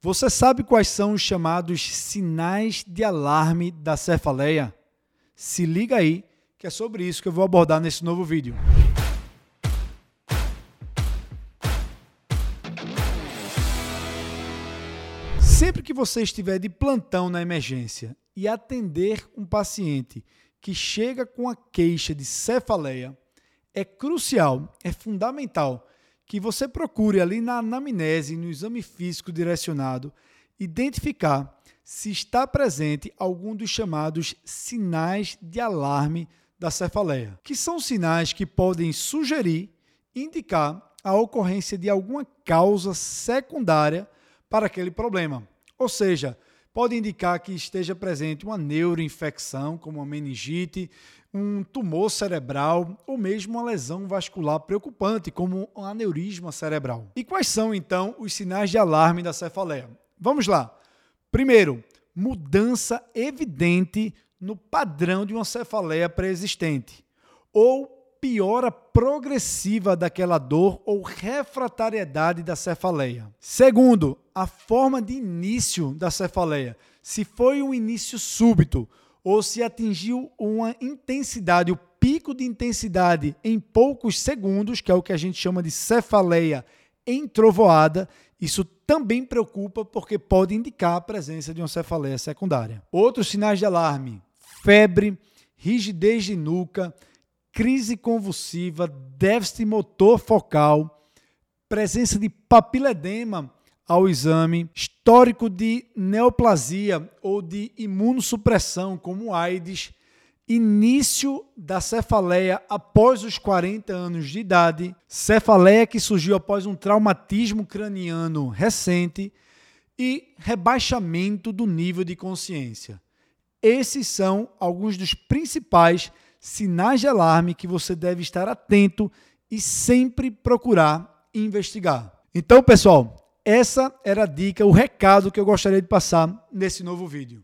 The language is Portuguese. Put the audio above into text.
Você sabe quais são os chamados sinais de alarme da cefaleia? Se liga aí, que é sobre isso que eu vou abordar nesse novo vídeo. Sempre que você estiver de plantão na emergência e atender um paciente que chega com a queixa de cefaleia, é crucial, é fundamental que você procure ali na anamnese, no exame físico direcionado, identificar se está presente algum dos chamados sinais de alarme da cefaleia, que são sinais que podem sugerir, indicar a ocorrência de alguma causa secundária para aquele problema. Ou seja, pode indicar que esteja presente uma neuroinfecção, como uma meningite, um tumor cerebral ou mesmo uma lesão vascular preocupante, como um aneurisma cerebral. E quais são então os sinais de alarme da cefaleia? Vamos lá. Primeiro, mudança evidente no padrão de uma cefaleia pré-existente ou piora progressiva daquela dor ou refratariedade da cefaleia. Segundo, a forma de início da cefaleia. Se foi um início súbito ou se atingiu uma intensidade, o pico de intensidade em poucos segundos, que é o que a gente chama de cefaleia entrovoada, isso também preocupa porque pode indicar a presença de uma cefaleia secundária. Outros sinais de alarme: febre, rigidez de nuca, crise convulsiva, déficit motor focal, presença de papiledema ao exame, histórico de neoplasia ou de imunossupressão, como AIDS, início da cefaleia após os 40 anos de idade, cefaleia que surgiu após um traumatismo craniano recente e rebaixamento do nível de consciência. Esses são alguns dos principais sinais de alarme que você deve estar atento e sempre procurar investigar. Então, pessoal, essa era a dica, o recado que eu gostaria de passar nesse novo vídeo.